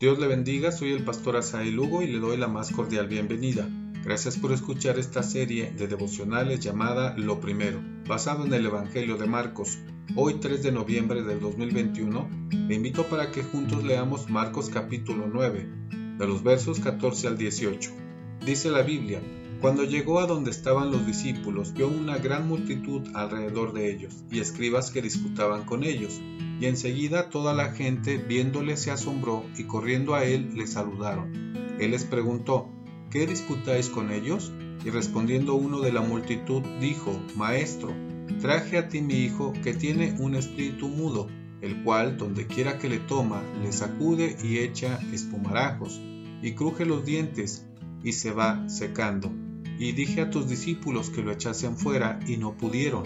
Dios le bendiga, soy el pastor Asael Lugo y le doy la más cordial bienvenida. Gracias por escuchar esta serie de devocionales llamada Lo Primero, basado en el Evangelio de Marcos. Hoy 3 de noviembre del 2021, le invito para que juntos leamos Marcos capítulo 9, de los versos 14 al 18. Dice la Biblia, cuando llegó a donde estaban los discípulos, vio una gran multitud alrededor de ellos y escribas que disputaban con ellos y enseguida toda la gente viéndole se asombró y corriendo a él le saludaron. Él les preguntó, ¿qué disputáis con ellos? Y respondiendo uno de la multitud dijo, Maestro, traje a ti mi hijo que tiene un espíritu mudo, el cual donde quiera que le toma, le sacude y echa espumarajos, y cruje los dientes, y se va secando. Y dije a tus discípulos que lo echasen fuera, y no pudieron.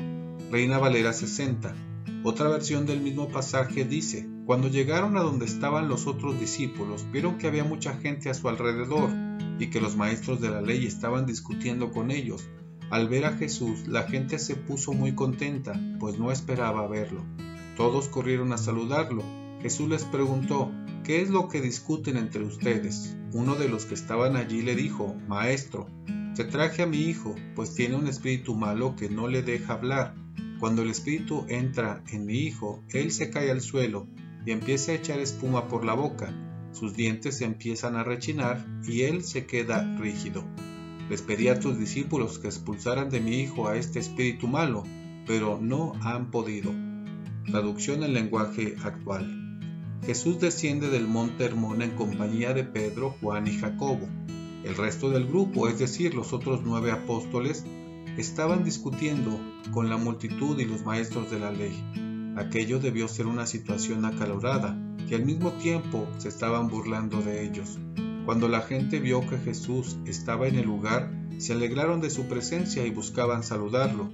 Reina Valera 60. Otra versión del mismo pasaje dice, cuando llegaron a donde estaban los otros discípulos, vieron que había mucha gente a su alrededor y que los maestros de la ley estaban discutiendo con ellos. Al ver a Jesús, la gente se puso muy contenta, pues no esperaba verlo. Todos corrieron a saludarlo. Jesús les preguntó, ¿qué es lo que discuten entre ustedes? Uno de los que estaban allí le dijo, Maestro, te traje a mi hijo, pues tiene un espíritu malo que no le deja hablar cuando el espíritu entra en mi hijo, él se cae al suelo y empieza a echar espuma por la boca, sus dientes empiezan a rechinar y él se queda rígido. Les pedí a tus discípulos que expulsaran de mi hijo a este espíritu malo, pero no han podido. Traducción en lenguaje actual. Jesús desciende del monte Hermón en compañía de Pedro, Juan y Jacobo. El resto del grupo, es decir, los otros nueve apóstoles, estaban discutiendo con la multitud y los maestros de la ley. Aquello debió ser una situación acalorada, y al mismo tiempo se estaban burlando de ellos. Cuando la gente vio que Jesús estaba en el lugar, se alegraron de su presencia y buscaban saludarlo.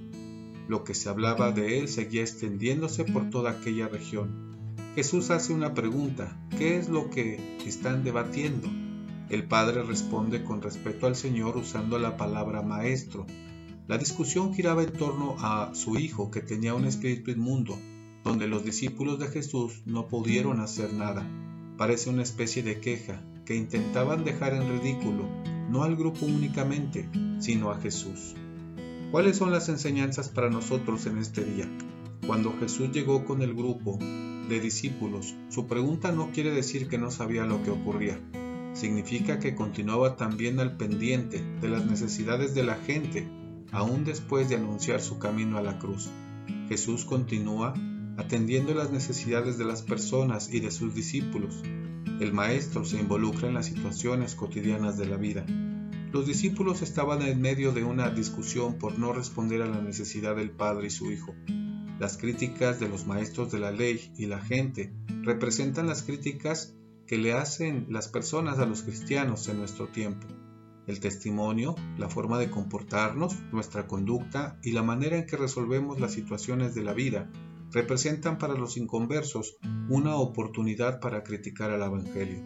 Lo que se hablaba de él seguía extendiéndose por toda aquella región. Jesús hace una pregunta, ¿qué es lo que están debatiendo? El Padre responde con respeto al Señor usando la palabra maestro, la discusión giraba en torno a su hijo que tenía un espíritu inmundo, donde los discípulos de Jesús no pudieron hacer nada. Parece una especie de queja que intentaban dejar en ridículo no al grupo únicamente, sino a Jesús. ¿Cuáles son las enseñanzas para nosotros en este día? Cuando Jesús llegó con el grupo de discípulos, su pregunta no quiere decir que no sabía lo que ocurría. Significa que continuaba también al pendiente de las necesidades de la gente aún después de anunciar su camino a la cruz. Jesús continúa atendiendo las necesidades de las personas y de sus discípulos. El Maestro se involucra en las situaciones cotidianas de la vida. Los discípulos estaban en medio de una discusión por no responder a la necesidad del Padre y su Hijo. Las críticas de los maestros de la ley y la gente representan las críticas que le hacen las personas a los cristianos en nuestro tiempo. El testimonio, la forma de comportarnos, nuestra conducta y la manera en que resolvemos las situaciones de la vida representan para los inconversos una oportunidad para criticar al Evangelio.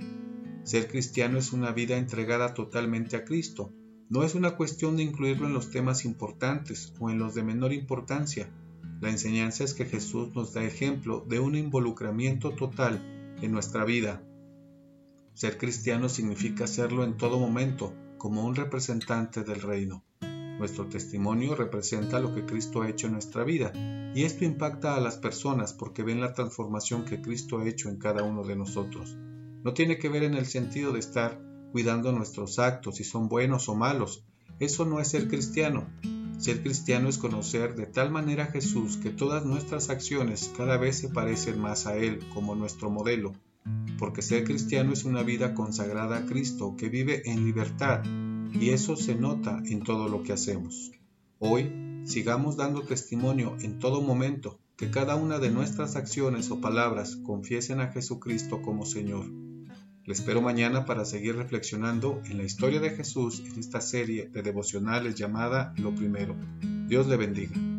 Ser cristiano es una vida entregada totalmente a Cristo. No es una cuestión de incluirlo en los temas importantes o en los de menor importancia. La enseñanza es que Jesús nos da ejemplo de un involucramiento total en nuestra vida. Ser cristiano significa serlo en todo momento, como un representante del reino. Nuestro testimonio representa lo que Cristo ha hecho en nuestra vida y esto impacta a las personas porque ven la transformación que Cristo ha hecho en cada uno de nosotros. No tiene que ver en el sentido de estar cuidando nuestros actos, si son buenos o malos. Eso no es ser cristiano. Ser cristiano es conocer de tal manera a Jesús que todas nuestras acciones cada vez se parecen más a Él como nuestro modelo porque ser cristiano es una vida consagrada a Cristo que vive en libertad y eso se nota en todo lo que hacemos. Hoy sigamos dando testimonio en todo momento que cada una de nuestras acciones o palabras confiesen a Jesucristo como Señor. Le espero mañana para seguir reflexionando en la historia de Jesús en esta serie de devocionales llamada Lo Primero. Dios le bendiga.